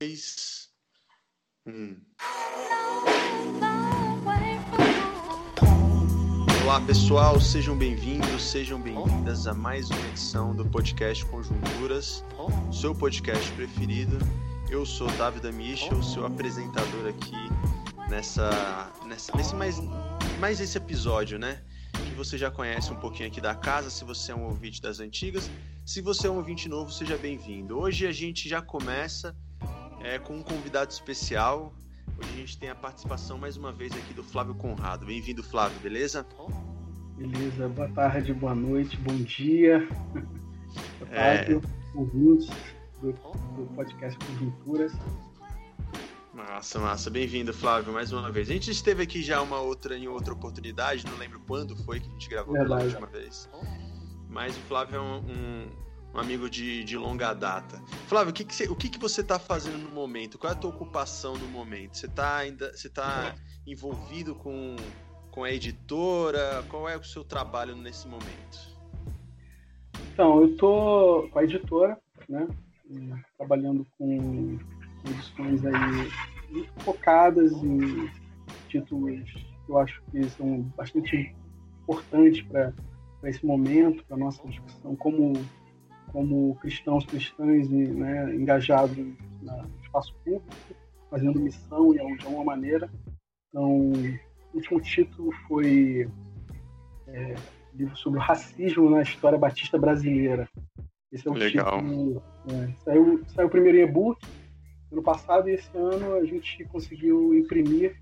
dois. Hum. Olá pessoal, sejam bem-vindos, sejam bem-vindas a mais uma edição do podcast Conjunturas, seu podcast preferido. Eu sou David Michel, seu apresentador aqui nessa, nessa nesse mais, mais esse episódio, né? Que você já conhece um pouquinho aqui da casa, se você é um ouvinte das antigas. Se você é um ouvinte novo, seja bem-vindo. Hoje a gente já começa é, com um convidado especial. Hoje a gente tem a participação mais uma vez aqui do Flávio Conrado. Bem-vindo, Flávio, beleza? Beleza, boa tarde, boa noite, bom dia. Boa tarde, é... ouvintes do, do podcast Conjunturas. Massa, massa. Bem-vindo, Flávio, mais uma vez. A gente esteve aqui já uma outra em outra oportunidade, não lembro quando foi que a gente gravou Verdade. pela última vez. Mas o Flávio é um, um um amigo de, de longa data. Flávio, o que, que, você, o que, que você está fazendo no momento? Qual é a tua ocupação no momento? Você está ainda você tá envolvido com, com a editora? Qual é o seu trabalho nesse momento? Então, eu estou com a editora, né? Trabalhando com edições aí focadas em títulos que eu acho que são bastante importantes para esse momento, para nossa discussão como como cristãos, cristãs né, engajados no espaço público, fazendo missão de alguma maneira. Então, o último título foi é, livro sobre o racismo na história batista brasileira. Esse é o Legal. título. É, saiu, saiu o primeiro e-book ano passado e esse ano a gente conseguiu imprimir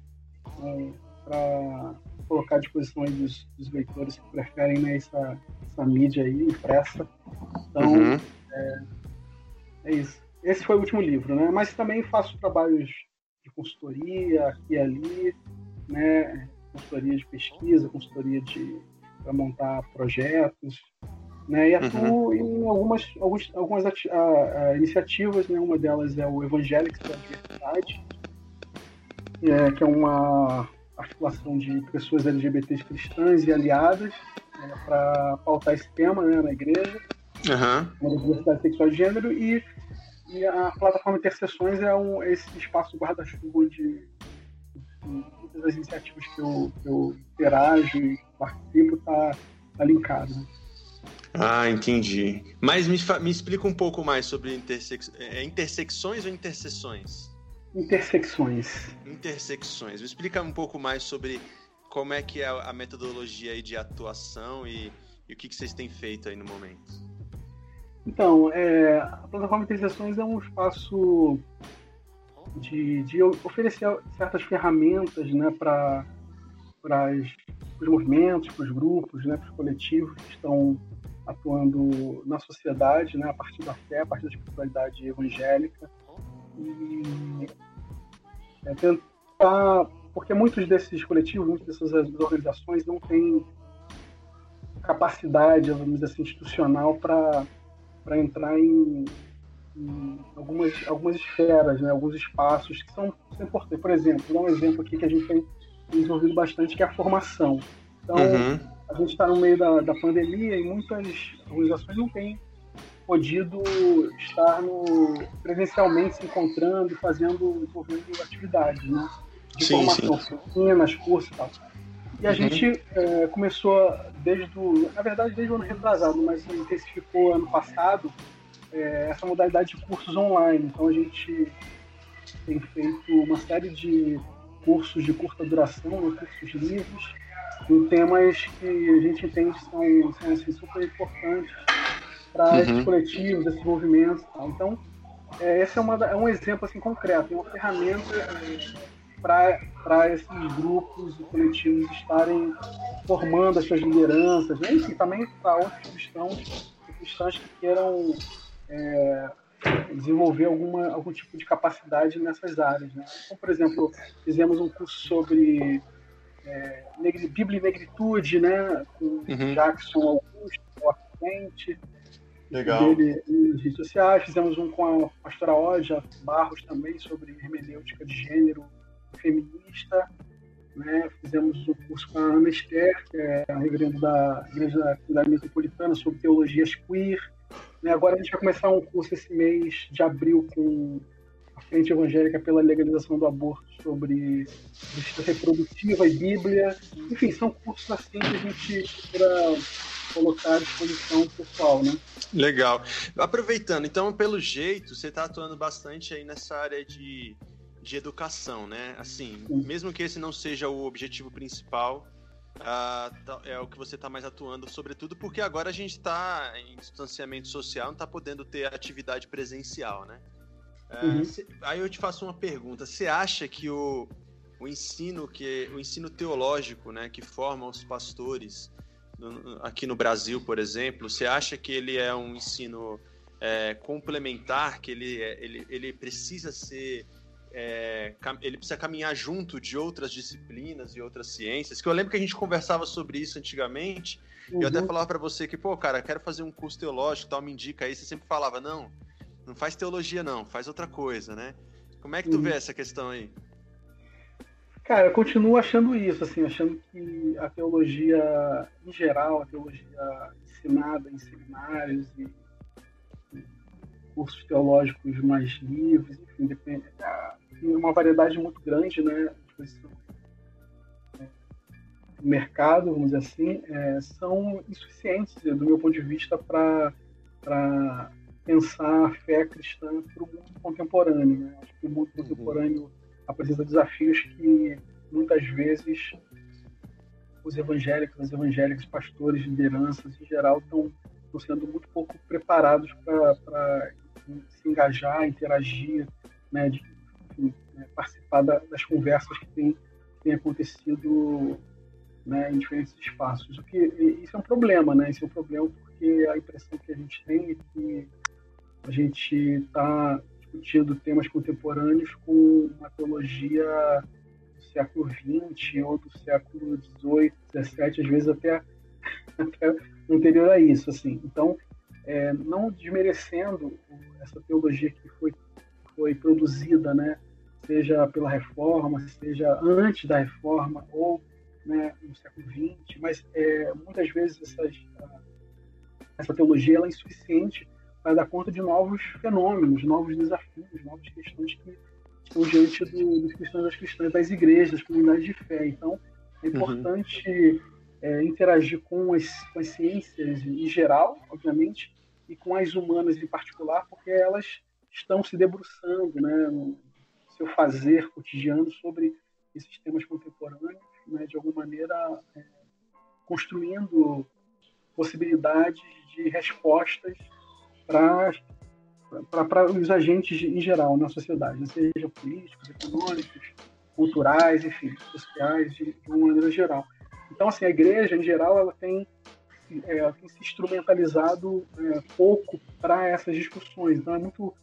é, para colocar à disposição dos, dos, leitores que preferem né, essa, essa mídia aí impressa. Então, uhum. é, é, isso. Esse foi o último livro, né? Mas também faço trabalhos de consultoria aqui e ali, né? Consultoria de pesquisa, consultoria de para montar projetos, né? E atuo uhum. em algumas, algumas, algumas a, a, iniciativas, né? Uma delas é o Evangelics da Diversidade, é, que é uma articulação de pessoas LGBTs cristãs e aliadas né, para pautar esse tema né, na igreja, uhum. na diversidade sexual de gênero, e, e a plataforma Interseções é um, esse espaço guarda-chuva de, de, todas as iniciativas que eu, que eu interajo e participo, está tá linkado. Né? Ah, entendi. Mas me, me explica um pouco mais sobre intersex... é, intersecções ou interseções? Intersecções. Intersecções. Me explica um pouco mais sobre como é que é a metodologia de atuação e, e o que, que vocês têm feito aí no momento. Então, é, a plataforma Intersecções é um espaço de, de oferecer certas ferramentas né, para os movimentos, para os grupos, né, para os coletivos que estão atuando na sociedade, né, a partir da fé, a partir da espiritualidade evangélica. E é tentar, porque muitos desses coletivos, muitas dessas organizações não têm capacidade, vamos dizer assim, institucional para entrar em, em, algumas, algumas esferas, né, alguns espaços que são, são importantes. Por exemplo, vou dar um exemplo aqui que a gente tem desenvolvido bastante, que é a formação. Então, uhum. a gente está no meio da, da pandemia e muitas organizações não têm podido estar no, presencialmente se encontrando, fazendo, desenvolvendo atividades, né? De sim, formação, oficinas, cursos e tal. E a uhum. gente é, começou desde o, na verdade desde o ano retrasado, mas intensificou ano passado é, essa modalidade de cursos online. Então a gente tem feito uma série de cursos de curta duração, né, cursos livres, em temas que a gente entende são, são assim, super importantes para uhum. esses coletivos, esses movimentos. Tá? Então, é, esse é, uma, é, um exemplo assim, concreto, é uma ferramenta é, para esses grupos e coletivos estarem formando as suas lideranças, né? e também para outros cristãos, cristãos que queiram é, desenvolver alguma, algum tipo de capacidade nessas áreas. Né? Então, por exemplo, fizemos um curso sobre é, Bíblia e Negritude, né, com uhum. Jackson Augusto, o assistente, Legal. dele nas redes sociais. Fizemos um com a pastora Oja Barros também sobre hermenêutica de gênero feminista. Né? Fizemos um curso com a Ana Esther, que é a reverenda da Igreja da Metropolitana, sobre teologias queer. Né? Agora a gente vai começar um curso esse mês de abril com a frente evangélica pela legalização do aborto sobre justiça reprodutiva e Bíblia. Enfim, são cursos assim que a gente procura colocar à disposição pessoal, né? Legal. Aproveitando, então, pelo jeito, você está atuando bastante aí nessa área de, de educação, né? Assim, Sim. mesmo que esse não seja o objetivo principal, uh, é o que você está mais atuando, sobretudo porque agora a gente está em distanciamento social, não está podendo ter atividade presencial, né? Uh, uhum. cê, aí eu te faço uma pergunta: você acha que o, o ensino que o ensino teológico, né, que forma os pastores aqui no Brasil, por exemplo, você acha que ele é um ensino é, complementar, que ele, é, ele, ele precisa ser. É, ele precisa caminhar junto de outras disciplinas e outras ciências. Que eu lembro que a gente conversava sobre isso antigamente. Uhum. Eu até uhum. falava para você que, pô, cara, quero fazer um curso teológico, tal, me indica aí. Você sempre falava, não, não faz teologia, não, faz outra coisa, né? Como é que tu uhum. vê essa questão aí? Cara, eu continuo achando isso, assim, achando que a teologia em geral, a teologia ensinada em seminários e, e cursos teológicos mais livres, enfim, depende, tem uma variedade muito grande, né, no mercado, vamos dizer assim, é, são insuficientes, do meu ponto de vista, para pensar a fé cristã para o mundo contemporâneo. Né? Acho que o mundo uhum. contemporâneo apresenta desafios que muitas vezes os evangélicos, as evangélicas, pastores, lideranças em geral estão, sendo muito pouco preparados para se engajar, interagir, né, de, enfim, né, participar da, das conversas que têm tem acontecido né, em diferentes espaços. O que isso é um problema, né? Isso é um problema porque a impressão que a gente tem é que a gente está discutindo temas contemporâneos com uma teologia do século XX ou do século XVIII, XVII, às vezes até, até anterior a isso. Assim. Então, é, não desmerecendo essa teologia que foi, foi produzida, né, seja pela reforma, seja antes da reforma ou né, no século XX, mas é, muitas vezes essas, essa teologia ela é insuficiente para dar conta de novos fenômenos, novos desafios, novas questões que estão diante do, dos cristãos das cristãs, das igrejas, das comunidades de fé. Então, é uhum. importante uhum. é, interagir com as, com as ciências em geral, obviamente, e com as humanas em particular, porque elas estão se debruçando né, no seu fazer cotidiano sobre esses temas contemporâneos, né, de alguma maneira é, construindo possibilidades de respostas para os agentes em geral na sociedade, né? seja políticos, econômicos, culturais, enfim, sociais, de, de, uma maneira geral. Então, assim, a igreja, em geral, ela tem, é, tem se instrumentalizado é, pouco para essas discussões. Então, é muito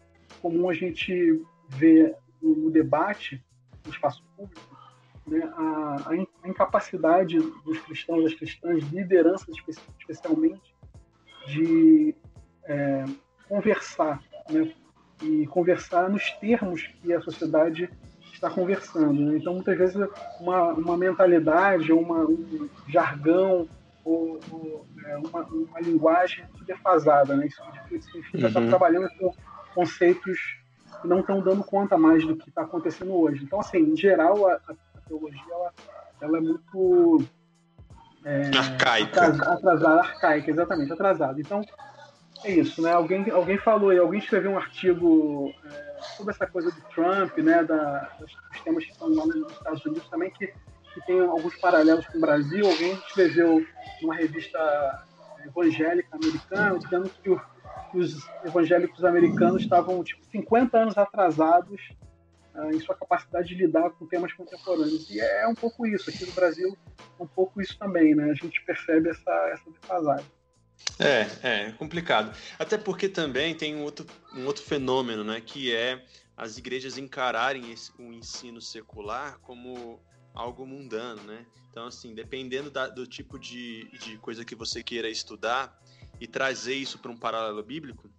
comum a gente ver no, debate, no espaço público, né, a, a, incapacidade dos cristãos, das cristãs, lideranças especialmente, de é, conversar, né? E conversar nos termos que a sociedade está conversando. Né? Então, muitas vezes, uma, uma mentalidade, uma, um jargão ou, ou é, uma, uma, linguagem defasada. Né? Isso significa uhum. estar trabalhando com conceitos que não estão dando conta mais do que está acontecendo hoje. Então, assim, em geral, a, a teologia ela, ela é muito é, arcaica. Atrasada, arcaica, exatamente, atrasada. Então, é isso, né? Alguém, alguém falou aí, alguém escreveu um artigo é, sobre essa coisa do Trump, né? Da, dos temas que estão lá nos Estados Unidos também, que, que tem alguns paralelos com o Brasil. Alguém escreveu numa revista evangélica americana, dizendo que, o, os evangélicos americanos estavam tipo 50 anos atrasados uh, em sua capacidade de lidar com temas contemporâneos. E é, é um pouco isso, aqui no Brasil é um pouco isso também, né? A gente percebe essa, essa defasagem. É, é complicado. Até porque também tem um outro, um outro fenômeno, né? Que é as igrejas encararem o ensino secular como algo mundano, né? Então, assim, dependendo da, do tipo de, de coisa que você queira estudar e trazer isso para um paralelo bíblico,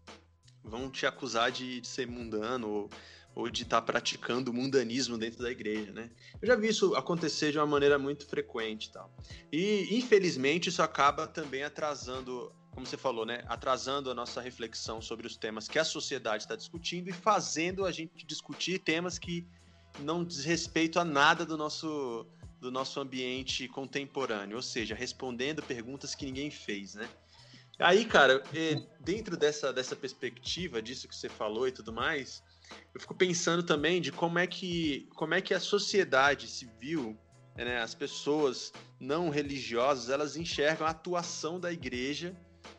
vão te acusar de, de ser mundano ou, ou de estar tá praticando mundanismo dentro da igreja, né? Eu já vi isso acontecer de uma maneira muito frequente, tal. E infelizmente isso acaba também atrasando como você falou, né, atrasando a nossa reflexão sobre os temas que a sociedade está discutindo e fazendo a gente discutir temas que não diz respeito a nada do nosso, do nosso ambiente contemporâneo, ou seja, respondendo perguntas que ninguém fez, né? Aí, cara, dentro dessa, dessa perspectiva, disso que você falou e tudo mais, eu fico pensando também de como é que, como é que a sociedade civil, né, as pessoas não religiosas, elas enxergam a atuação da igreja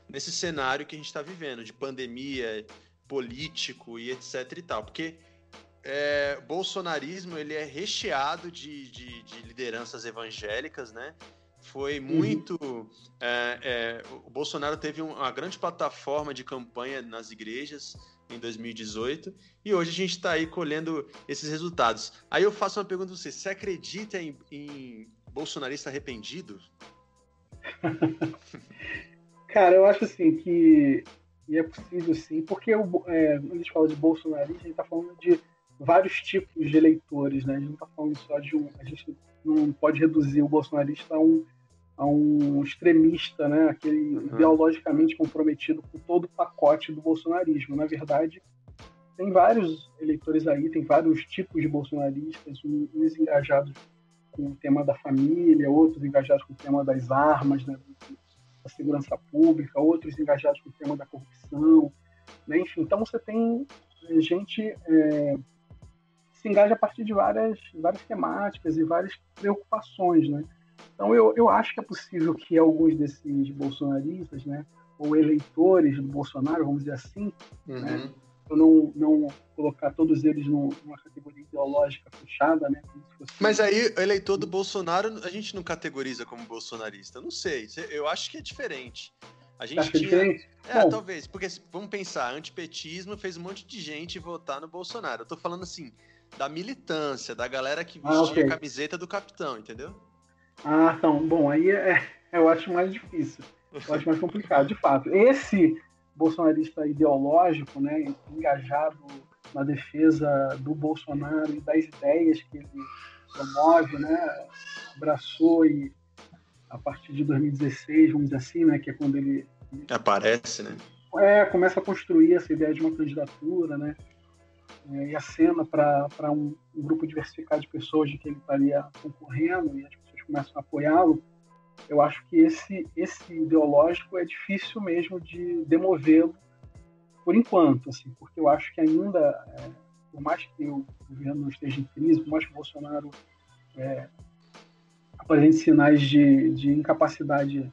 nesse cenário que a gente está vivendo, de pandemia, político e etc e tal. Porque é, bolsonarismo ele é recheado de, de, de lideranças evangélicas, né? Foi uhum. muito. Uhum. É, é, o Bolsonaro teve uma grande plataforma de campanha nas igrejas em 2018 e hoje a gente está aí colhendo esses resultados. Aí eu faço uma pergunta para você: você acredita em, em bolsonarista arrependido? Cara, eu acho assim que e é possível sim, porque o, é, quando a gente fala de bolsonarista, a gente está falando de vários tipos de eleitores, né? A gente não está falando só de um. A gente não pode reduzir o bolsonarista a um, a um extremista, né? Aquele uhum. ideologicamente comprometido com todo o pacote do bolsonarismo. Na verdade, tem vários eleitores aí, tem vários tipos de bolsonaristas, uns engajados com o tema da família, outros engajados com o tema das armas, né? da segurança pública, outros engajados com o tema da corrupção, né? enfim. Então você tem eh, gente é, se engaja a partir de várias, várias temáticas e várias preocupações, né? Então eu, eu acho que é possível que alguns desses bolsonaristas, né, ou eleitores do Bolsonaro, vamos dizer assim, uhum. né, eu não, não colocar todos eles numa categoria ideológica fechada, né? Mas aí, eleitor do Bolsonaro, a gente não categoriza como bolsonarista. Não sei, eu acho que é diferente. A gente tinha... diferente? É, Bom, talvez, porque vamos pensar, antipetismo fez um monte de gente votar no Bolsonaro. Eu tô falando assim, da militância, da galera que ah, vestia ah, okay. a camiseta do capitão, entendeu? Ah, então, bom, aí é, eu acho mais difícil. Eu acho mais complicado, de fato. Esse bolsonarista ideológico, né, engajado na defesa do Bolsonaro e das ideias que ele promove, né, abraçou e a partir de 2016, vamos dizer assim, né, que é quando ele aparece, né? É, começa a construir essa ideia de uma candidatura, né? É, e a cena para um, um, grupo diversificado de pessoas de que ele estaria concorrendo e as pessoas começam a apoiá-lo eu acho que esse, esse ideológico é difícil mesmo de demovê-lo por enquanto, assim, porque eu acho que ainda, é, por mais que o governo esteja em crise, por mais que o Bolsonaro é, apresente sinais de, de incapacidade né,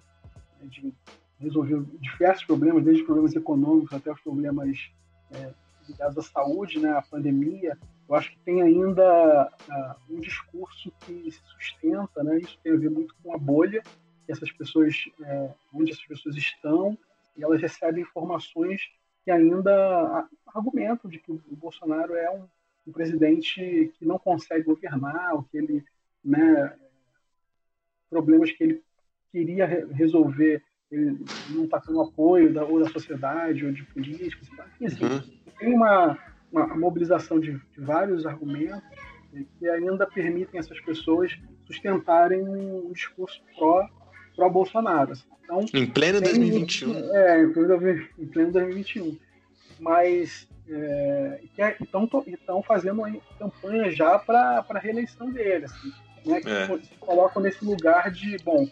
de resolver diversos problemas, desde problemas econômicos até os problemas é, ligados à saúde, né, à pandemia, eu acho que tem ainda uh, um discurso que se sustenta, né, isso tem a ver muito com a bolha que essas pessoas, é, onde essas pessoas estão, e elas recebem informações que ainda argumentam de que o Bolsonaro é um, um presidente que não consegue governar, ou que ele, né, problemas que ele queria resolver, ele não está tendo apoio da, ou da sociedade ou de políticos. Assim, uhum. Tem uma, uma mobilização de, de vários argumentos que ainda permitem essas pessoas sustentarem um discurso pró para Bolsonaro. Então, em pleno 2021. É, em pleno, em pleno 2021. Mas é, estão é, fazendo campanha já para a reeleição dele, assim, né, que é. se colocam nesse lugar de, bom,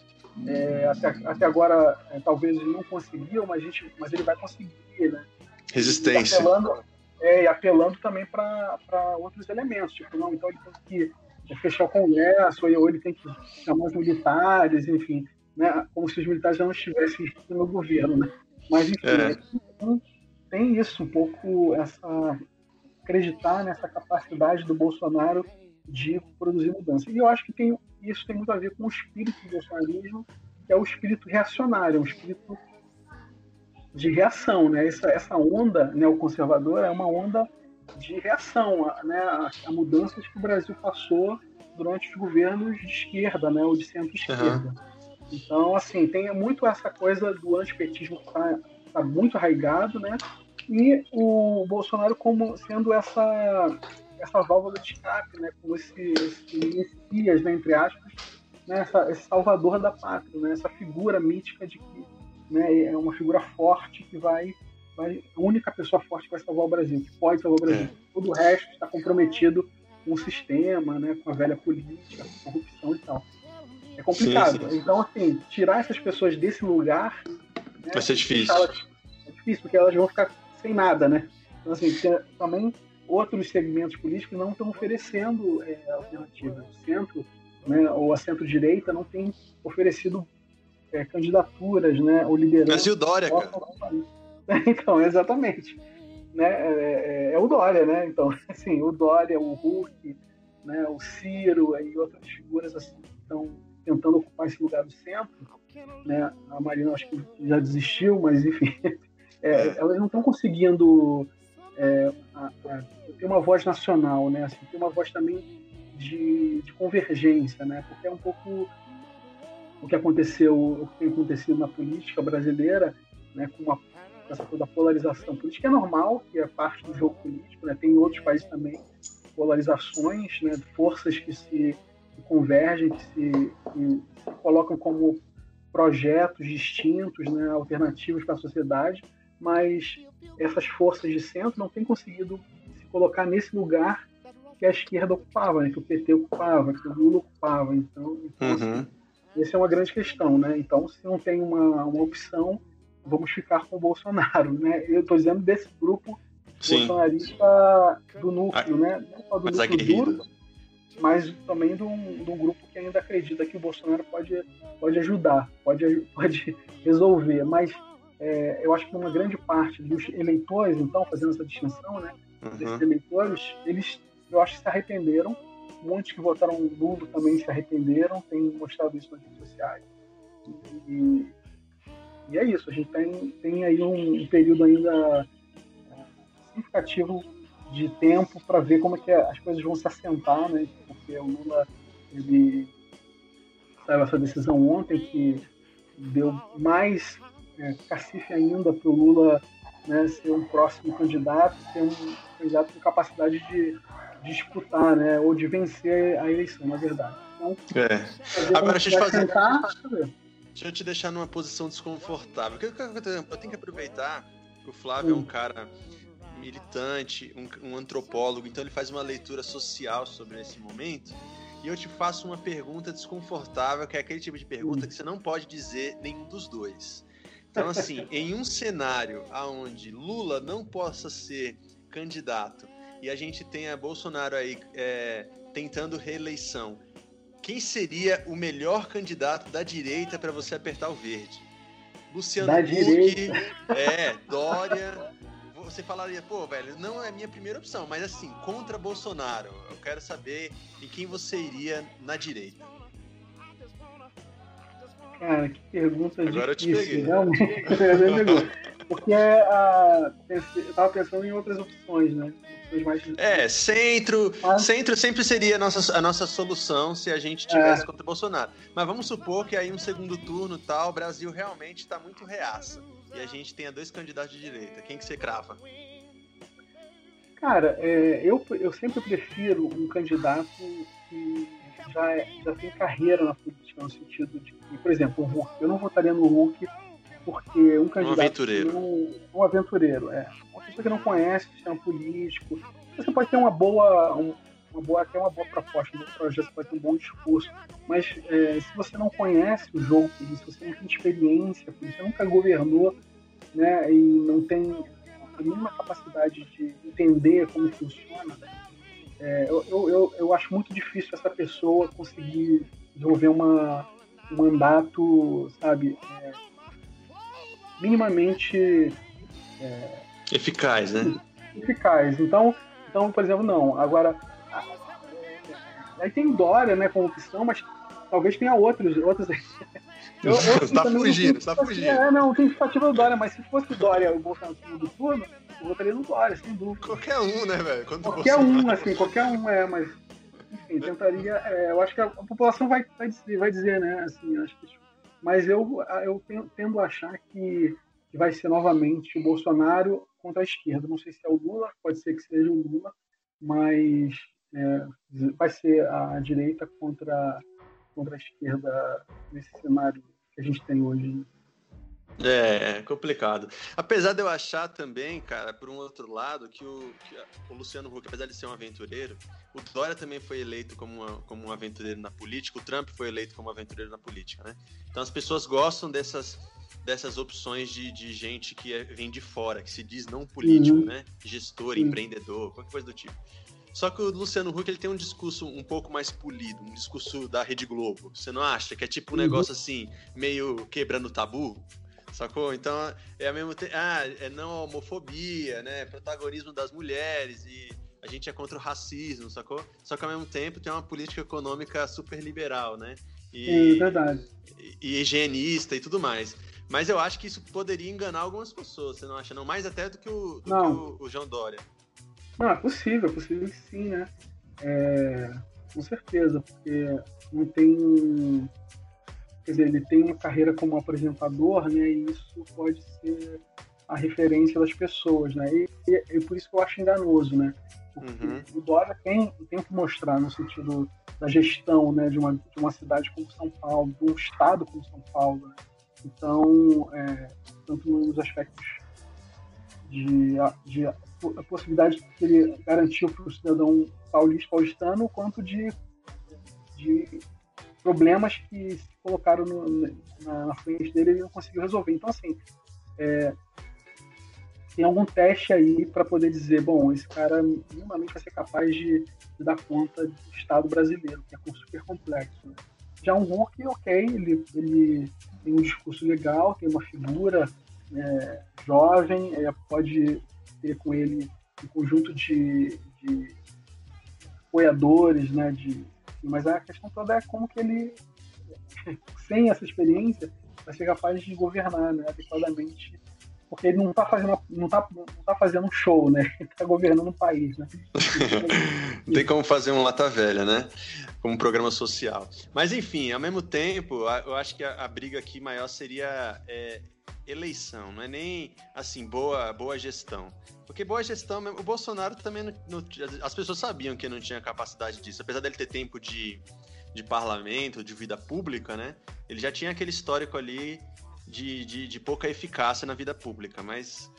é, até, até agora é, talvez ele não conseguiu, mas, a gente, mas ele vai conseguir, né? Resistência. E apelando, é, e apelando também para outros elementos, tipo, não, então ele tem que fechar o Congresso, ou ele tem que chamar os militares, enfim né, como se os militares já não estivessem no governo, né? Mas enfim, é. tem, tem isso um pouco essa acreditar nessa capacidade do Bolsonaro de produzir mudança. E eu acho que tem, isso tem muito a ver com o espírito do bolsonarismo, que é o espírito reacionário, um espírito de reação, né? Essa, essa onda neoconservadora é uma onda de reação né, a, a, mudanças que o Brasil passou durante os governos de esquerda, né, ou de centro-esquerda. Uhum. Então, assim, tem muito essa coisa do antipetismo que está tá muito arraigado, né? E o Bolsonaro como sendo essa, essa válvula de escape, né? Como esse, esse messias, né, entre aspas, né? Essa, esse salvador da pátria, né? Essa figura mítica de que né, é uma figura forte que vai, vai a única pessoa forte que vai salvar o Brasil, que pode salvar o Brasil. É. Todo o resto está comprometido com o sistema, né, com a velha política, com corrupção e tal. É complicado. Sim, sim. Então, assim, tirar essas pessoas desse lugar né, vai ser difícil. Elas, é difícil porque elas vão ficar sem nada, né? Então, assim, também outros segmentos políticos não estão oferecendo é, alternativas. O centro, né, ou a centro-direita não tem oferecido é, candidaturas, né, ou liderança. Mas e o Dória, cara? Então, exatamente. Né, é, é, é, o Dória, né? Então, assim, o Dória, o Hulk, né, o Ciro e outras figuras assim, estão tentando ocupar esse lugar do centro. Né? A Marina acho que já desistiu, mas enfim, é, elas não estão conseguindo é, a, a, ter uma voz nacional, né? Assim, ter uma voz também de, de, convergência, né? Porque é um pouco o que aconteceu, o que tem acontecido na política brasileira, né? Com uma, essa toda polarização política é normal, que é parte do jogo político, né? Tem em outros países também polarizações, né? Forças que se que convergem, que se, que se colocam como projetos distintos, né? Alternativos para a sociedade, mas essas forças de centro não têm conseguido se colocar nesse lugar que a esquerda ocupava, né? que o PT ocupava, que o Lula ocupava. Então, então uhum. assim, essa é uma grande questão. Né? Então, se não tem uma, uma opção, vamos ficar com o Bolsonaro. Né? Eu estou dizendo desse grupo Sim. bolsonarista do núcleo, né? não só do Mas núcleo duro, mas também de um, de um, grupo que ainda acredita que o Bolsonaro pode, pode ajudar, pode, pode resolver. Mas é, eu acho que uma grande parte dos eleitores, então, fazendo essa distinção, né, uhum. desses eleitores, eles, eu acho que se arrependeram. Muitos que votaram no Lula também se arrependeram, têm mostrado isso nas redes sociais. E, e é isso, a gente tem, tem aí um, um período ainda é, significativo de tempo para ver como é que as coisas vão se assentar, né? Porque o Lula ele saiu essa decisão ontem que deu mais é, cacife ainda para o Lula né, ser um próximo candidato, ser um candidato com capacidade de, disputar, né, ou de vencer a eleição, na verdade. Então, é. Agora, deixa eu te fazer. Tentar, deixa eu te deixar numa posição desconfortável. Eu tenho que aproveitar que o Flávio hum. é um cara militante, um, um antropólogo, então ele faz uma leitura social sobre esse momento. E eu te faço uma pergunta desconfortável, que é aquele tipo de pergunta que você não pode dizer nenhum dos dois. Então, assim, em um cenário onde Lula não possa ser candidato e a gente tenha Bolsonaro aí é, tentando reeleição, quem seria o melhor candidato da direita para você apertar o verde? Luciano Huck, é, Dória. Você falaria, pô, velho, não é minha primeira opção, mas assim, contra Bolsonaro, eu quero saber em quem você iria na direita. Cara, que pergunta Agora difícil. Realmente, Porque a, eu tava pensando em outras opções, né? mais... É, centro, Mas... centro sempre seria a nossa, a nossa solução se a gente tivesse é. contra o Bolsonaro. Mas vamos supor que aí um segundo turno tal, o Brasil realmente está muito reaça. E a gente tenha dois candidatos de direita. Quem que você crava? Cara, é, eu, eu sempre prefiro um candidato que já, é, já tem carreira na política, no sentido de que, por exemplo, o Hulk. Eu não votaria no Hulk porque um candidato. Um aventureiro. Um, um aventureiro, é. Uma pessoa que não conhece o sistema político. Você pode ter uma boa. Um, uma boa, até uma boa proposta, um bom projeto, pode ter um bom discurso, mas é, se você não conhece o jogo se você não tem experiência, você nunca governou, né, e não tem, não tem nenhuma capacidade de entender como funciona, é, eu, eu, eu, acho muito difícil essa pessoa conseguir desenvolver uma, um mandato, sabe, é, minimamente é, eficaz, né? Eficaz. Então, então, por exemplo, não. Agora, aí tem Dória, né, como opção, mas talvez tenha outros, outros. Eu, eu, tá fugindo, tá fugindo. É, não, tem expectativa do Dória, mas se fosse o Dória o Bolsonaro do turno, eu votaria no Dória, sem dúvida. Qualquer um, né, velho? Qualquer um, assim, qualquer um é, mas enfim, tentaria. É, eu acho que a, a população vai, vai, dizer, vai dizer, né? Assim, acho que, mas eu, eu tendo a achar que, que vai ser novamente o Bolsonaro contra a esquerda. Não sei se é o Lula, pode ser que seja o Lula, mas é, vai ser a direita contra, contra a esquerda nesse cenário que a gente tem hoje. É, é complicado. Apesar de eu achar também, cara, por um outro lado, que o, que o Luciano Huck, apesar de ser um aventureiro, o Dória também foi eleito como, uma, como um aventureiro na política, o Trump foi eleito como um aventureiro na política, né? Então as pessoas gostam dessas, dessas opções de, de gente que é, vem de fora, que se diz não político, uhum. né? Gestor, uhum. empreendedor, qualquer coisa do tipo. Só que o Luciano Huck ele tem um discurso um pouco mais polido, um discurso da Rede Globo. Você não acha? Que é tipo um uhum. negócio assim, meio quebrando tabu? Sacou? Então, é a mesmo tempo. Ah, é não homofobia, né? Protagonismo das mulheres e a gente é contra o racismo, sacou? Só que ao mesmo tempo tem uma política econômica super liberal, né? E, Sim, verdade. E, e higienista e tudo mais. Mas eu acho que isso poderia enganar algumas pessoas, você não acha? Não, mais até do que o, do que o, o João Dória. Não, é possível, é possível sim, né? É, com certeza, porque não tem dizer, ele tem uma carreira como apresentador, né, e isso pode ser a referência das pessoas, né, e, e, e por isso que eu acho enganoso, né, porque uhum. o Dória tem, tem que mostrar no sentido da gestão, né, de uma, de uma cidade como São Paulo, de um estado como São Paulo, né? então, é, tanto nos aspectos de, de a possibilidade que ele garantiu para o cidadão paulista paulistano, quanto de, de problemas que colocaram no, na, na, frente dele e não conseguiu resolver. Então, assim, é, tem algum teste aí para poder dizer, bom, esse cara minimamente vai ser capaz de, de, dar conta do Estado brasileiro, que é super complexo. Né? Já um Hulk, ok, ele, ele tem um discurso legal, tem uma figura é, jovem, é, pode ter com ele um conjunto de, de apoiadores, né, de mas a questão toda é como que ele, sem essa experiência, vai ser capaz de governar né, adequadamente. Porque ele não está fazendo, não tá, não tá fazendo um show, né? Ele está governando um país, né? não tem como fazer um lata velha, né? Como um programa social. Mas, enfim, ao mesmo tempo, eu acho que a, a briga aqui maior seria é, eleição, não é nem assim boa boa gestão. Porque boa gestão, o Bolsonaro também não, não, as pessoas sabiam que não tinha capacidade disso, apesar dele ter tempo de, de parlamento, de vida pública, né? Ele já tinha aquele histórico ali de, de, de pouca eficácia na vida pública, mas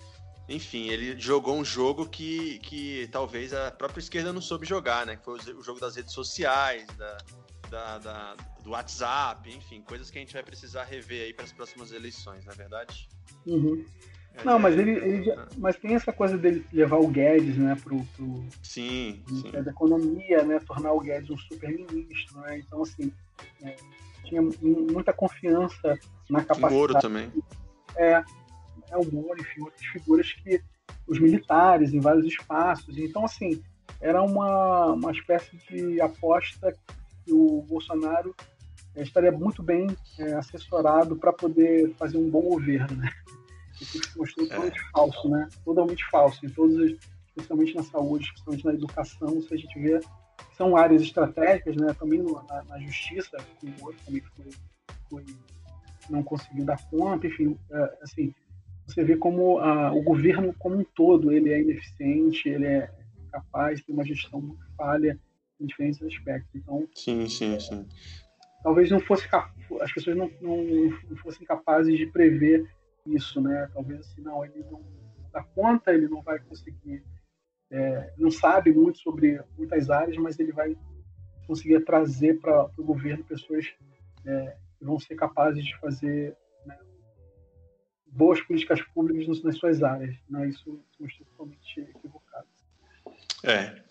enfim, ele jogou um jogo que, que talvez a própria esquerda não soube jogar, né? Que foi o jogo das redes sociais, da, da, da, do WhatsApp, enfim, coisas que a gente vai precisar rever aí para as próximas eleições, na é verdade? Uhum. É, não, mas ele, ele já, mas tem essa coisa dele levar o Guedes, né, pro, pro sim, sim. da economia, né, tornar o Guedes um super-ministro, né? Então assim, é, tinha muita confiança na capacidade. O Moro também. É, é o Moro, enfim, outras figuras que os militares em vários espaços. Então assim, era uma, uma espécie de aposta que o Bolsonaro é, estaria muito bem é, assessorado para poder fazer um bom governo, né? Mostrou totalmente é. falso, né? Totalmente falso. Em todos os, especialmente na saúde, especialmente na educação, se a gente vê, são áreas estratégicas, né? Também na, na, justiça, que o outro também foi, foi, não conseguiu dar conta, enfim, é, assim, você vê como a, o governo como um todo, ele é ineficiente, ele é capaz, tem uma gestão muito falha, em diferentes aspectos. Então, sim, sim, sim. Talvez não fosse as pessoas não, não, não, fossem capazes de prever isso, né? Talvez assim, não, ele não dá conta, ele não vai conseguir, é, não sabe muito sobre muitas áreas, mas ele vai conseguir trazer para o governo pessoas é, que vão ser capazes de fazer né, boas políticas públicas nas suas áreas. Né? Isso, isso é totalmente equivocado. É.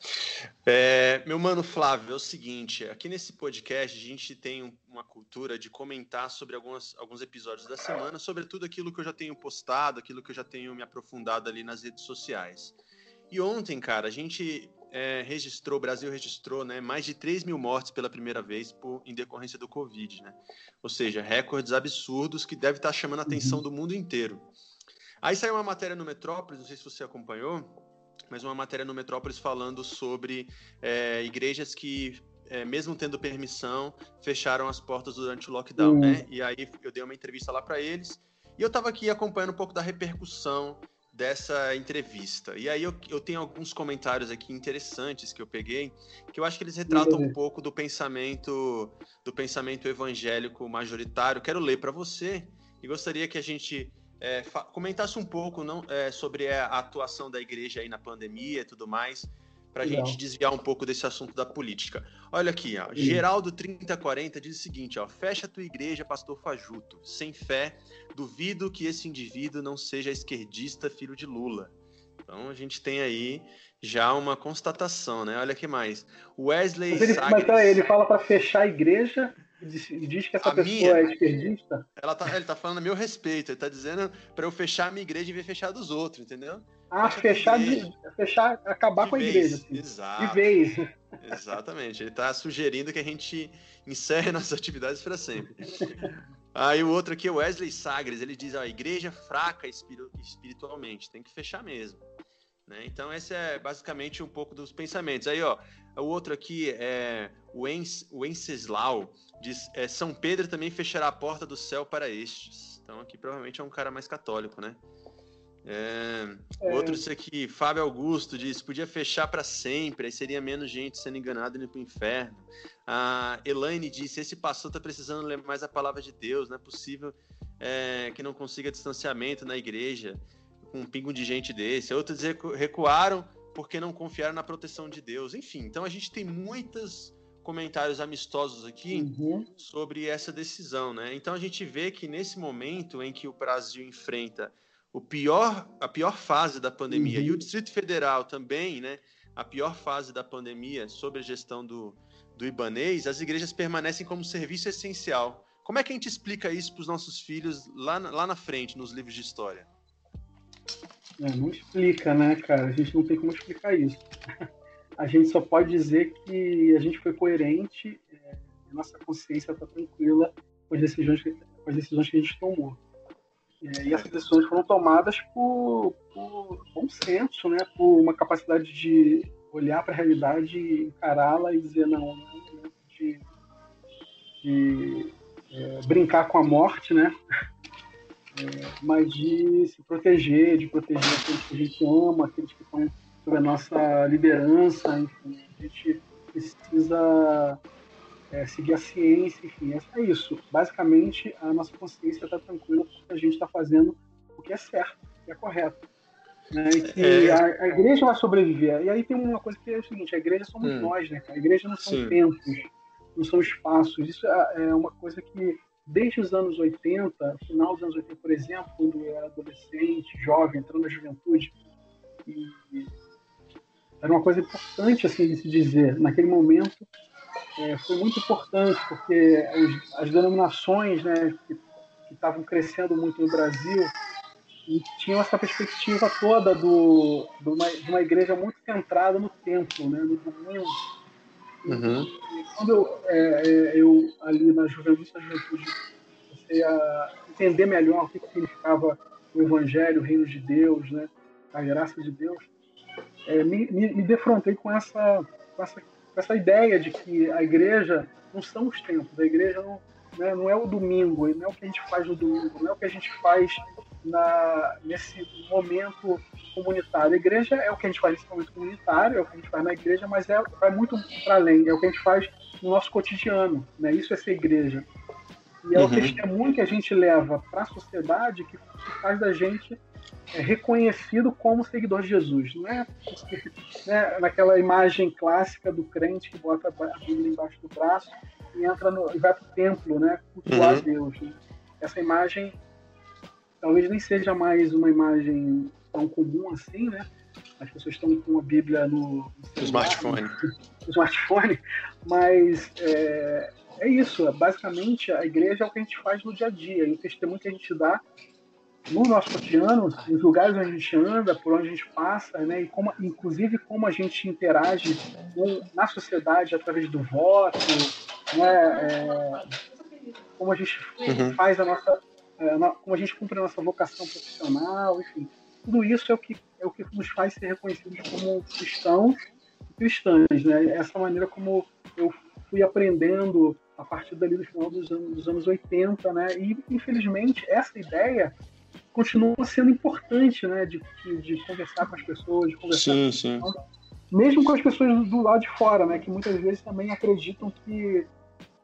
é. Meu mano Flávio, é o seguinte: aqui nesse podcast a gente tem uma cultura de comentar sobre algumas, alguns episódios da semana, sobretudo aquilo que eu já tenho postado, aquilo que eu já tenho me aprofundado ali nas redes sociais. E ontem, cara, a gente é, registrou, o Brasil registrou né, mais de 3 mil mortes pela primeira vez por, em decorrência do Covid, né? Ou seja, recordes absurdos que deve estar chamando a atenção uhum. do mundo inteiro. Aí saiu uma matéria no Metrópolis, não sei se você acompanhou, mas uma matéria no Metrópolis falando sobre é, igrejas que, é, mesmo tendo permissão, fecharam as portas durante o lockdown, uhum. né? E aí eu dei uma entrevista lá para eles e eu estava aqui acompanhando um pouco da repercussão dessa entrevista. E aí eu, eu tenho alguns comentários aqui interessantes que eu peguei, que eu acho que eles retratam um pouco do pensamento do pensamento evangélico majoritário. Quero ler para você e gostaria que a gente é, comentasse um pouco não, é, sobre a atuação da igreja aí na pandemia e tudo mais, para a gente desviar um pouco desse assunto da política. Olha aqui, ó, Geraldo 3040 diz o seguinte: ó, fecha a tua igreja, pastor Fajuto. Sem fé, duvido que esse indivíduo não seja esquerdista, filho de Lula. Então a gente tem aí já uma constatação, né? Olha que mais. Wesley mas ele, Sagres... Mas ele fala para fechar a igreja diz que essa a pessoa minha, é esquerdista? Ela tá, ele tá falando a meu respeito, ele tá dizendo para eu fechar a minha igreja e ver fechar dos outros, entendeu? Ah, fechar, de, fechar, acabar de com a vez. igreja. Assim. Exato. De vez. Exatamente. Ele está sugerindo que a gente encerre nossas atividades para sempre. Aí o outro aqui, Wesley Sagres, ele diz: a igreja fraca espiritualmente, tem que fechar mesmo. Né? Então, esse é basicamente um pouco dos pensamentos. Aí, ó, o outro aqui é o Wenceslau, diz: é, São Pedro também fechará a porta do céu para estes. Então, aqui provavelmente é um cara mais católico, né? É, é. Outro isso aqui, Fábio Augusto diz: podia fechar para sempre, aí seria menos gente sendo enganada indo para o inferno. A Elaine disse: esse pastor está precisando ler mais a palavra de Deus, não é possível é, que não consiga distanciamento na igreja com um pingo de gente desse. Outros recuaram porque não confiaram na proteção de Deus. Enfim, então a gente tem muitos comentários amistosos aqui uhum. sobre essa decisão, né? Então a gente vê que nesse momento em que o Brasil enfrenta o pior, a pior fase da pandemia uhum. e o Distrito Federal também, né? A pior fase da pandemia sobre a gestão do, do Ibanês, as igrejas permanecem como serviço essencial. Como é que a gente explica isso para os nossos filhos lá, lá na frente, nos livros de história? É, não explica, né, cara? A gente não tem como explicar isso. A gente só pode dizer que a gente foi coerente, é, nossa consciência está tranquila com as, decisões que, com as decisões que a gente tomou. É, e essas decisões foram tomadas por, por bom senso, né? Por uma capacidade de olhar para a realidade, encará-la e dizer não, de, de é, brincar com a morte, né? é, mas de se proteger, de proteger aqueles que a gente ama, aqueles que estão sob a nossa liderança, enfim, a gente precisa é, seguir a ciência, enfim, é isso. Basicamente, a nossa consciência está tranquila porque a gente está fazendo o que é certo, o que é correto. Né? E que é... a, a, igreja vai sobreviver. E aí tem uma coisa que é o seguinte, a igreja somos hum. nós, né? A igreja não são Sim. tempos, não são espaços. Isso é, é uma coisa que desde os anos 80, final dos anos 80, por exemplo, quando eu era adolescente, jovem, entrando na juventude, e era uma coisa importante assim de se dizer. Naquele momento é, foi muito importante porque as, as denominações, né, que estavam crescendo muito no Brasil e tinham essa perspectiva toda do, do uma, de uma igreja muito centrada no templo, né, no domingo Uhum. E, quando eu, é, é, eu, ali na juventude, na juventude, comecei a entender melhor o que significava o Evangelho, o Reino de Deus, né, a graça de Deus, é, me, me, me, defrontei com essa, com essa, com essa ideia de que a igreja não são os tempos, a igreja não, né, não é o domingo, não é o que a gente faz no domingo, não é o que a gente faz na, nesse momento comunitário. A igreja é o que a gente faz nesse momento comunitário, é o que a gente faz na igreja, mas é, vai muito para além, é o que a gente faz no nosso cotidiano. Né? Isso é ser igreja. E é uhum. o testemunho que a gente leva para a sociedade que, faz da gente é, reconhecido como seguidor de Jesus. Não é né, naquela imagem clássica do crente que bota a Bíblia embaixo do braço e entra no, e vai para o templo, né, cultuar uhum. Deus. Né? Essa imagem talvez nem seja mais uma imagem tão comum assim, né? As pessoas estão com a Bíblia no, no smartphone. No smartphone, mas é, é isso. Basicamente, a igreja é o que a gente faz no dia a dia, e o testemunho que a gente dá no nosso cotidiano, nos lugares onde a gente anda, por onde a gente passa, né? E como, inclusive como a gente interage com, na sociedade através do voto, né? É, como a gente uhum. faz a nossa é, como a gente cumpre a nossa vocação profissional, enfim. Tudo isso é o que, é o que nos faz ser reconhecidos como cristãos e cristãs. Né? Essa maneira como eu fui aprendendo a partir dali do final dos anos, dos anos 80, né? E, infelizmente, essa ideia continua sendo importante, né? De, de, conversar com as pessoas, de conversar sim, sim. mesmo com as pessoas do lado de fora, né? Que muitas vezes também acreditam que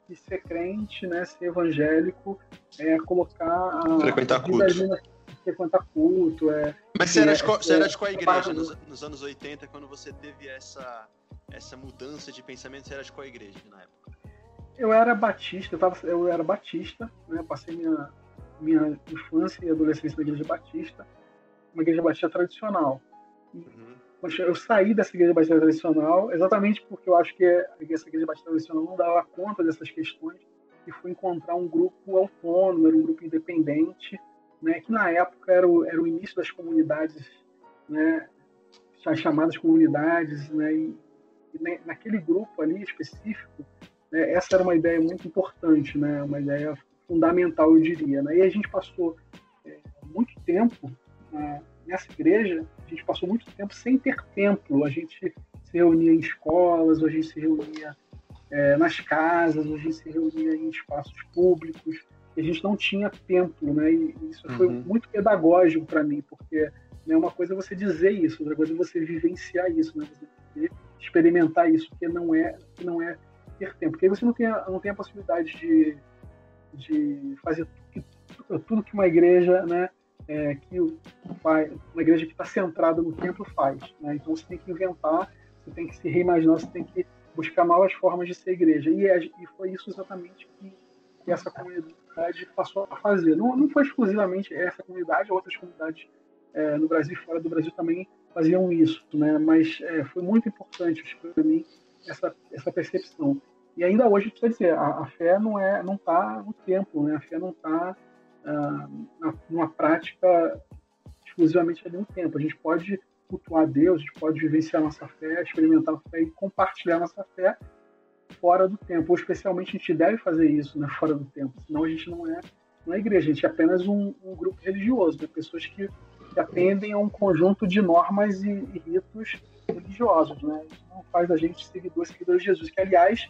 que ser crente, né, ser evangélico, é colocar frequentar culto. frequentar culto. É, Mas você era, de qual, você era de qual igreja nos, nos, anos 80, quando você teve essa, essa mudança de pensamento? Você era de qual igreja na época? Eu era batista, eu, tava, eu era batista, né? Passei minha, minha infância e adolescência na igreja batista, uma igreja batista tradicional. Uhum. Eu saí dessa igreja batista tradicional exatamente porque eu acho que essa igreja batista tradicional não dava conta dessas questões e fui encontrar um grupo autônomo, um grupo independente, né, que na época era o, era o início das comunidades, né, as chamadas comunidades, né, e, e naquele grupo ali específico, né, essa era uma ideia muito importante, né, uma ideia fundamental, eu diria. Né, e a gente passou é, muito tempo né, nessa igreja, a gente passou muito tempo sem ter templo, a gente se reunia em escolas, a gente se reunia é, nas casas, a gente se reunia em espaços públicos, a gente não tinha templo, né? E isso foi uhum. muito pedagógico para mim, porque né, uma coisa é você dizer isso, outra coisa é você vivenciar isso, né? Você experimentar isso, que não é que não é ter tempo, porque aí você não tem a, não tem a possibilidade de, de fazer tudo, que uma igreja, né? É, que uma igreja que está centrada no templo faz, né? Então você tem que inventar, você tem que se reimaginar, você tem que buscar novas formas de ser igreja. E, é, e foi isso exatamente que, que, essa comunidade passou a fazer. Não, não foi exclusivamente essa comunidade, outras comunidades é, no Brasil e fora do Brasil também faziam isso, né? mas é, foi muito importante para mim essa, essa percepção. E ainda hoje, precisa dizer, a, a fé não é não está no tempo, né? a fé não está ah, numa prática exclusivamente ali no tempo. A gente pode cultuar Deus, a gente pode vivenciar nossa fé, experimentar a fé e compartilhar nossa fé fora do tempo. Ou especialmente a gente deve fazer isso né, fora do tempo, senão a gente não é, não é igreja, a gente é apenas um, um grupo religioso, né, pessoas que, atendem a um conjunto de normas e, e ritos religiosos. Né? Isso não faz da gente seguidor, seguidor de Jesus, que aliás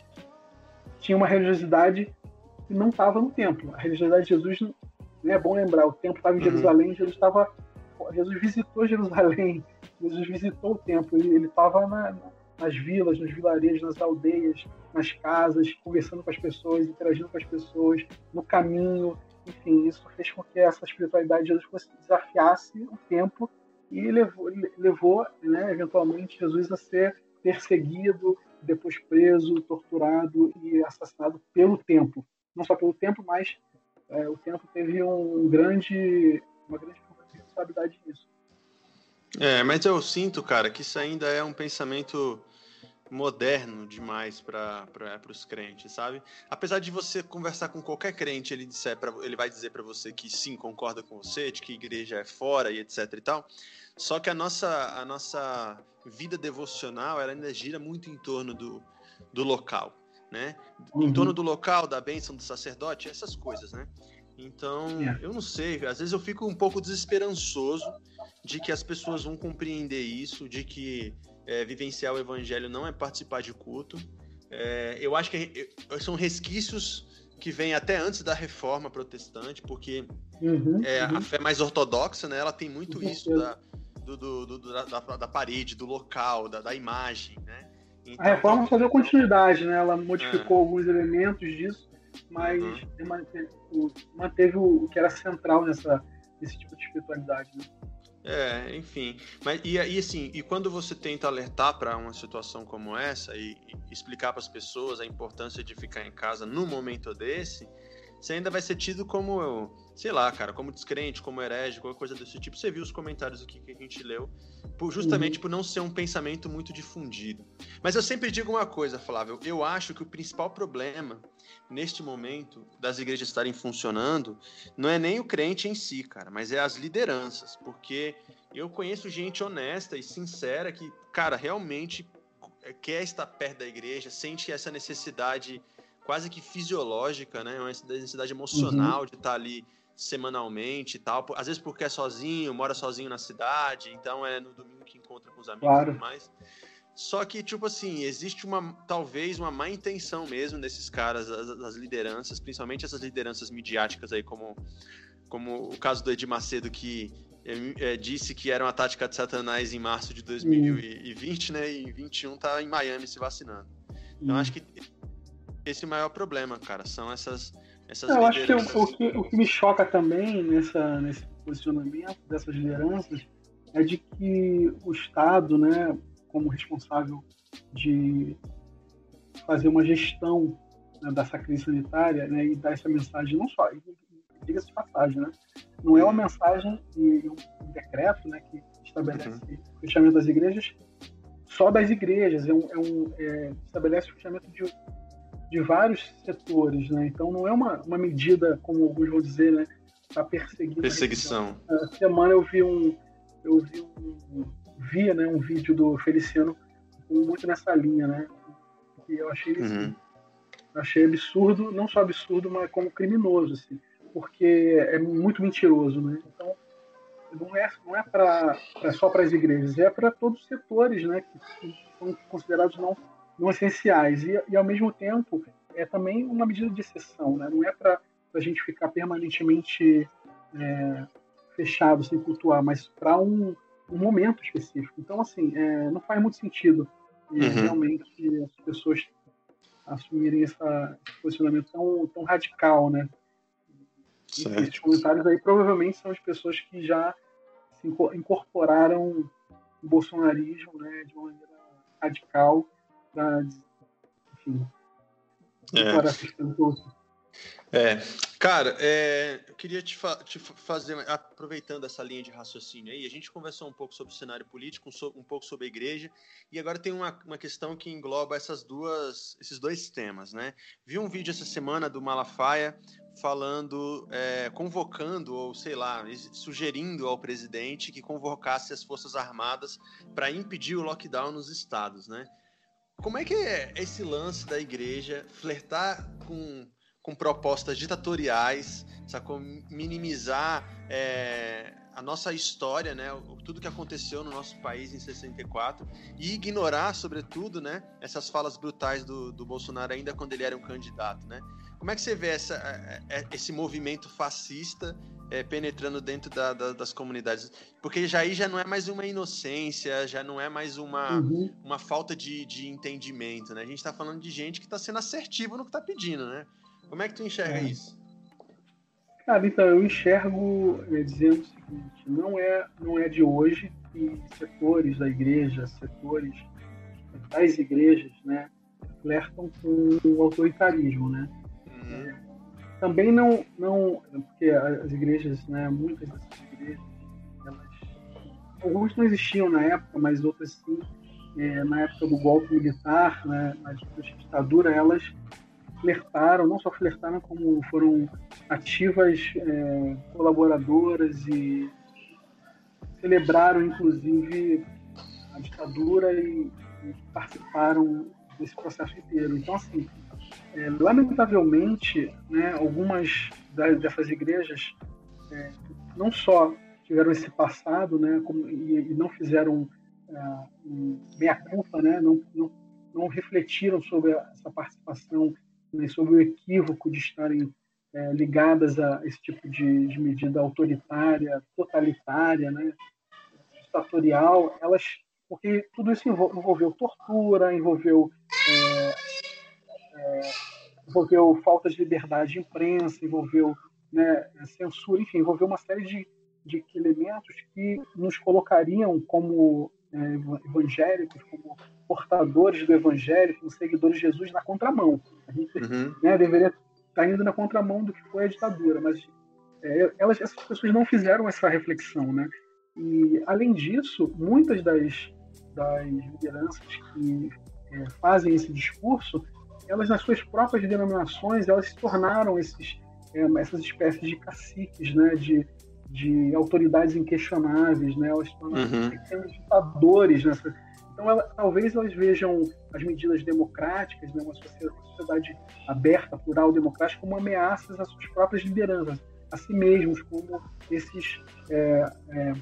tinha uma religiosidade que não estava no templo. A religiosidade de Jesus, né, é bom lembrar, o templo estava em uhum. Jerusalém, Jesus estava Jesus visitou Jerusalém, Jesus visitou o templo, ele estava na, nas vilas, nos vilarejos, nas aldeias, nas casas, conversando com as pessoas, interagindo com as pessoas, no caminho. Enfim, isso fez com que essa espiritualidade de Jesus desafiasse o tempo e levou, levou né, eventualmente, Jesus a ser perseguido, depois preso, torturado e assassinado pelo tempo. Não só pelo tempo, mas é, o tempo teve um grande, uma grande responsabilidade nisso. É, mas eu sinto, cara, que isso ainda é um pensamento moderno demais para os crentes, sabe? Apesar de você conversar com qualquer crente, ele disser pra, ele vai dizer para você que sim, concorda com você, de que igreja é fora e etc e tal. Só que a nossa a nossa vida devocional, ela ainda gira muito em torno do, do local, né? Uhum. Em torno do local, da bênção do sacerdote, essas coisas, né? Então, é. eu não sei, às vezes eu fico um pouco desesperançoso de que as pessoas vão compreender isso, de que é, vivenciar o evangelho não é participar de culto. É, eu acho que são resquícios que vêm até antes da reforma protestante, porque uhum, é, uhum. a fé mais ortodoxa, né, ela tem muito isso da, do, do, do, da, da, parede, do local, da, da imagem, né? Então, a reforma só deu continuidade, né? Ela modificou é. alguns elementos disso, mas uhum. manteve, manteve, o, que era central nessa, nesse tipo de espiritualidade. Né? É, enfim. Mas, e, e assim, e quando você tenta alertar para uma situação como essa e, e explicar para as pessoas a importância de ficar em casa num momento desse, você ainda vai ser tido como, sei lá, cara, como descrente, como herege, qualquer coisa desse tipo. Você viu os comentários aqui que a gente leu, por, justamente uhum. por não ser um pensamento muito difundido. Mas eu sempre digo uma coisa, Flávio, eu acho que o principal problema neste momento das igrejas estarem funcionando não é nem o crente em si, cara, mas é as lideranças, porque eu conheço gente honesta e sincera que, cara, realmente quer estar perto da igreja, sente essa necessidade quase que fisiológica, né? Uma necessidade emocional uhum. de estar ali semanalmente e tal. Às vezes porque é sozinho, mora sozinho na cidade, então é no domingo que encontra com os amigos claro. e tudo mais. Só que, tipo assim, existe uma, talvez, uma má intenção mesmo desses caras, das, lideranças, principalmente essas lideranças midiáticas aí, como, como o caso do Edir Macedo, que é, é, disse que era uma tática de Satanás em março de 2020, né? E em 21 tá em Miami se vacinando. Então, acho que esse maior problema, cara. São essas. essas eu acho que o, o, que o que me choca também nessa, nesse, posicionamento dessas lideranças é de que o Estado, né, como responsável de fazer uma gestão né, dessa crise sanitária né, e dar essa mensagem, não só, diga-se de passagem, né, não é uma mensagem e um decreto né, que estabelece uhum. o fechamento das igrejas, só das igrejas, é um, é um é, estabelece o fechamento de, de vários setores, né? Então não é uma, uma medida, como alguns vão dizer, né, para perseguir. Perseguição. Essa semana eu vi um, eu vi um, via, né, um vídeo do Feliciano muito nessa linha, né? E eu achei uhum. achei absurdo, não só absurdo, mas como criminoso, assim, porque é muito mentiroso, né? Então não é, não é, pra, é só para as igrejas, é para todos os setores né, que, são considerados não, não essenciais. E, e, ao mesmo tempo, é também uma medida de exceção, né? não é para a gente ficar permanentemente é, fechado, sem cultuar, mas para um, um, momento específico. Então, assim, é, não faz muito sentido uhum. realmente as pessoas assumirem essa, esse posicionamento tão, tão radical, né? Certo. Esses comentários aí provavelmente são as pessoas que já se incorporaram o bolsonarismo né, de uma maneira radical para, enfim, é. É, cara, é, eu queria te, fa te, fazer, aproveitando essa linha de raciocínio aí, a gente conversou um pouco sobre o cenário político, um, um pouco sobre a igreja, e agora tem uma, uma questão que engloba essas duas, esses dois temas, né? Vi um vídeo essa semana do Malafaia falando, é, convocando, ou sei lá, sugerindo ao presidente que convocasse as Forças Armadas para impedir o lockdown nos estados, né? Como é que é esse lance da igreja flertar com com propostas ditatoriais, sacou? minimizar é, a nossa história, né? tudo que aconteceu no nosso país em 64 e ignorar, sobretudo, né? essas falas brutais do, do Bolsonaro ainda quando ele era um candidato. Né? Como é que você vê essa, é, é, esse movimento fascista é, penetrando dentro da, da, das comunidades. Porque já aí já não é mais uma inocência, já não é mais uma, uhum. uma falta de, de entendimento, né? A gente está falando de gente que está sendo assertivo no que está pedindo, né? Como é que tu enxerga é. isso? Cara, então, eu enxergo é, dizendo o seguinte, não é, não é de hoje que setores da igreja, setores das igrejas, né, flertam com o autoritarismo, né? Uhum. Também não, não, porque as igrejas, né, muitas dessas igrejas, elas, algumas não existiam na época, mas outras sim, é, na época do golpe militar, né, na ditadura, elas flertaram, não só flertaram, como foram ativas é, colaboradoras e celebraram, inclusive, a ditadura e, e participaram desse processo inteiro. Então, assim, é, lamentavelmente, né, algumas das, dessas igrejas é, não só tiveram esse passado, né, como, e, e, não fizeram um meia-culpa, né, não, não, não refletiram sobre essa participação né, sobre o equívoco de estarem é, ligadas a esse tipo de, de, medida autoritária, totalitária, né, ditatorial, elas, porque tudo isso envolveu tortura, envolveu, é, envolveu falta de liberdade de imprensa, envolveu né, censura, enfim, envolveu uma série de, de elementos que nos colocariam como é, evangélicos, como portadores do evangelho, como seguidores de Jesus na contramão. A gente uhum. né, deveria estar tá indo na contramão do que foi a ditadura, mas é, elas, essas pessoas não fizeram essa reflexão, né? E além disso, muitas das, das lideranças que é, fazem esse discurso, elas nas suas próprias denominações, elas se tornaram esses, é, essas espécies de caciques, né? De, de autoridades inquestionáveis, né? Elas estão uhum. pequenos ditadores nessa. Então, ela, talvez elas vejam as medidas democráticas, né? uma sociedade aberta, plural, democrática, como ameaças às suas próprias lideranças, a si mesmos, como esses é, é,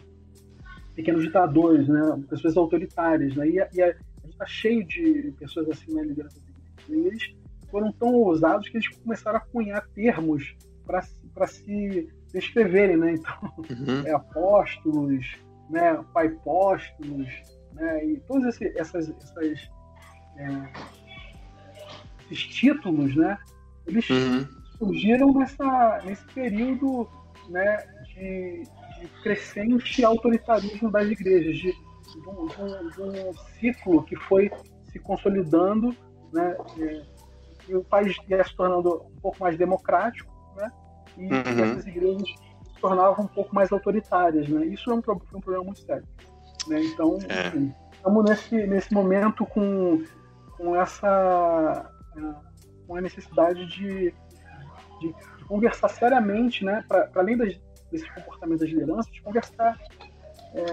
pequenos ditadores, né? Pessoas autoritárias, né? E, a, e a, a gente está cheio de pessoas assim na liderança. E eles foram tão ousados que eles começaram a cunhar termos para se escreverem, né? Então, uhum. é, apóstolos, né? Pai-póstolos, né? E todos esse, essas, essas é, esses títulos, né? Eles uhum. surgiram nessa, nesse período, né? De, de crescente autoritarismo das igrejas, de, de, um, de um, ciclo que foi se consolidando, né, é, e o país ia se tornando um pouco mais democrático, né, e uhum. essas igrejas se tornavam um pouco mais autoritárias. Né, isso é um, um problema muito sério. Né, então, é. enfim, estamos nesse, nesse momento com, com essa com a necessidade de, de, de conversar seriamente, né, para além das, desses comportamentos das lideranças, de conversar é,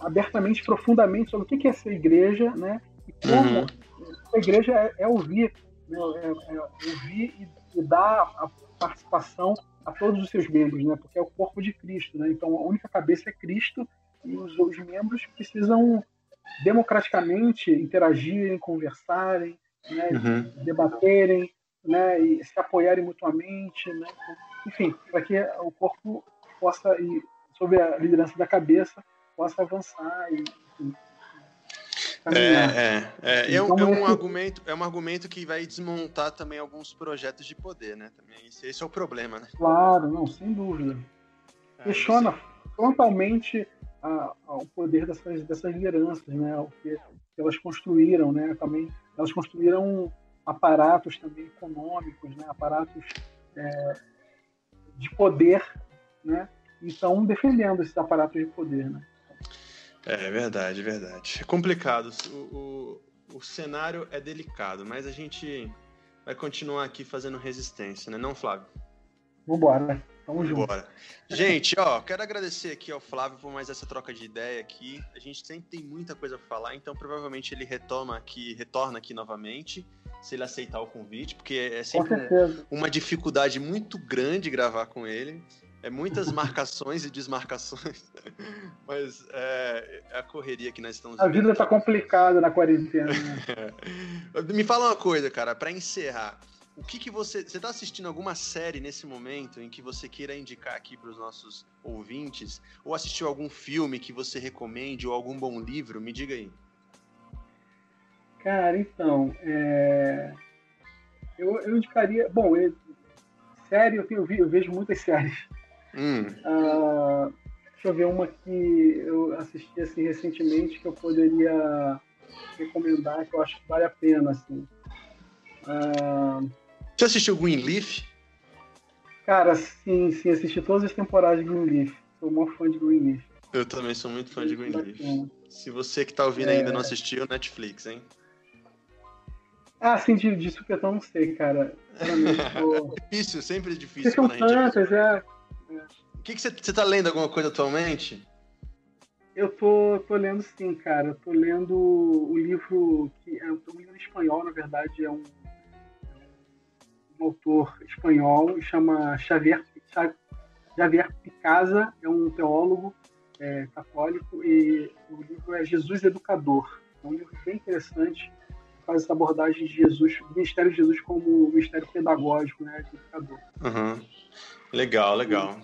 abertamente, profundamente sobre o que é ser igreja, né, e como uhum. A igreja é, é ouvir, né, é, é ouvir e, e, dar a participação a todos os seus membros, né, porque é o corpo de Cristo, né, então a única cabeça é Cristo e os, os membros precisam democraticamente interagirem, conversarem, né, uhum. debaterem, né, e se apoiarem mutuamente, né, enfim, para que o corpo possa, e, sob a liderança da cabeça, possa avançar e, enfim, é, é, é, é, um, então, é um argumento, é um argumento que vai desmontar também alguns projetos de poder, né? Também esse, esse é o problema, né? Claro, não, sem dúvida. É, Questiona frontalmente ao poder dessas, dessas lideranças, né? O que, que, elas construíram, né? Também elas construíram aparatos também econômicos, né? Aparatos é, de poder, né? E estão defendendo esses aparatos de poder, né? É verdade, verdade. É complicado. O, o, o cenário é delicado, mas a gente vai continuar aqui fazendo resistência, né? Não, Flávio? Vambora. Tamo junto. Bora. Gente, ó, quero agradecer aqui ao Flávio por mais essa troca de ideia aqui. A gente sempre tem muita coisa para falar, então provavelmente ele retoma aqui, retorna aqui novamente, se ele aceitar o convite, porque é sempre um, uma dificuldade muito grande gravar com ele. É muitas marcações e desmarcações, mas é, é, a correria que nós estamos. A vida tá complicada na quarentena. Né? Me fala uma coisa, cara, para encerrar o que, que você. Você está assistindo alguma série nesse momento em que você queira indicar aqui para os nossos ouvintes? Ou assistiu algum filme que você recomende, ou algum bom livro? Me diga aí. Cara, então. É... Eu, eu indicaria. Bom, eu... série, eu, tenho, eu vejo muitas séries. Hum. Uh, deixa eu ver uma que eu assisti assim, recentemente que eu poderia recomendar, que eu acho que vale a pena. Assim. Uh, você assistiu Greenleaf? Cara, sim, sim, assisti todas as temporadas de Greenleaf. Sou um fã de Greenleaf. Eu também sou muito fã de Greenleaf. Se você que tá ouvindo é... ainda não assistiu, Netflix, hein? Ah, sim, de, de supetão não sei, cara. Tô... difícil, sempre difícil. São tantas, é. O que, que você, você tá lendo alguma coisa atualmente? Eu tô, tô lendo sim, cara. Eu tô lendo o livro que é um livro espanhol, na verdade, é um um autor espanhol, chama Xavier, Xavier Picasa, é um teólogo é, católico, e o livro é Jesus Educador. É um livro bem interessante, faz essa abordagem de Jesus, do ministério de Jesus como ministério pedagógico, né, educador. Uhum. Legal, legal.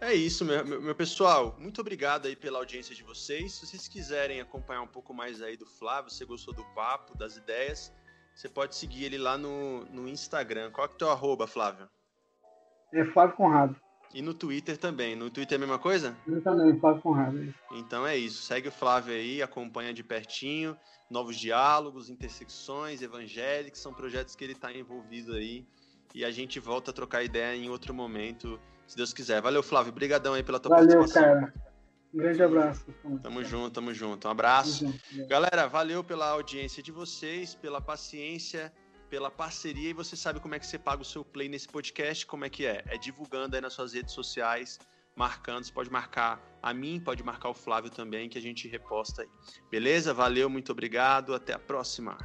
É isso, meu, meu, pessoal. Muito obrigado aí pela audiência de vocês. Se vocês quiserem acompanhar um pouco mais aí do Flávio, se você gostou do papo, das ideias, você pode seguir ele lá no, no Instagram. Qual é o teu arroba, Flávio? É Flávio Conrado. E no Twitter também. No Twitter é a mesma coisa? Eu também, Flávio Conrado. Então é isso. Segue o Flávio aí, acompanha de pertinho. Novos diálogos, intersecções, evangélicos, são projetos que ele está envolvido aí. E a gente volta a trocar ideia em outro momento, se Deus quiser. Valeu, Flávio. Obrigadão aí pela tua Valeu. Cara. Um grande abraço. Tamo junto, tamo junto. Um abraço. Galera, valeu pela audiência de vocês, pela paciência, pela parceria. E você sabe como é que você paga o seu play nesse podcast? Como é que é? É divulgando aí nas suas redes sociais, marcando. Você pode marcar a mim, pode marcar o Flávio também, que a gente reposta aí. Beleza? Valeu, muito obrigado. Até a próxima.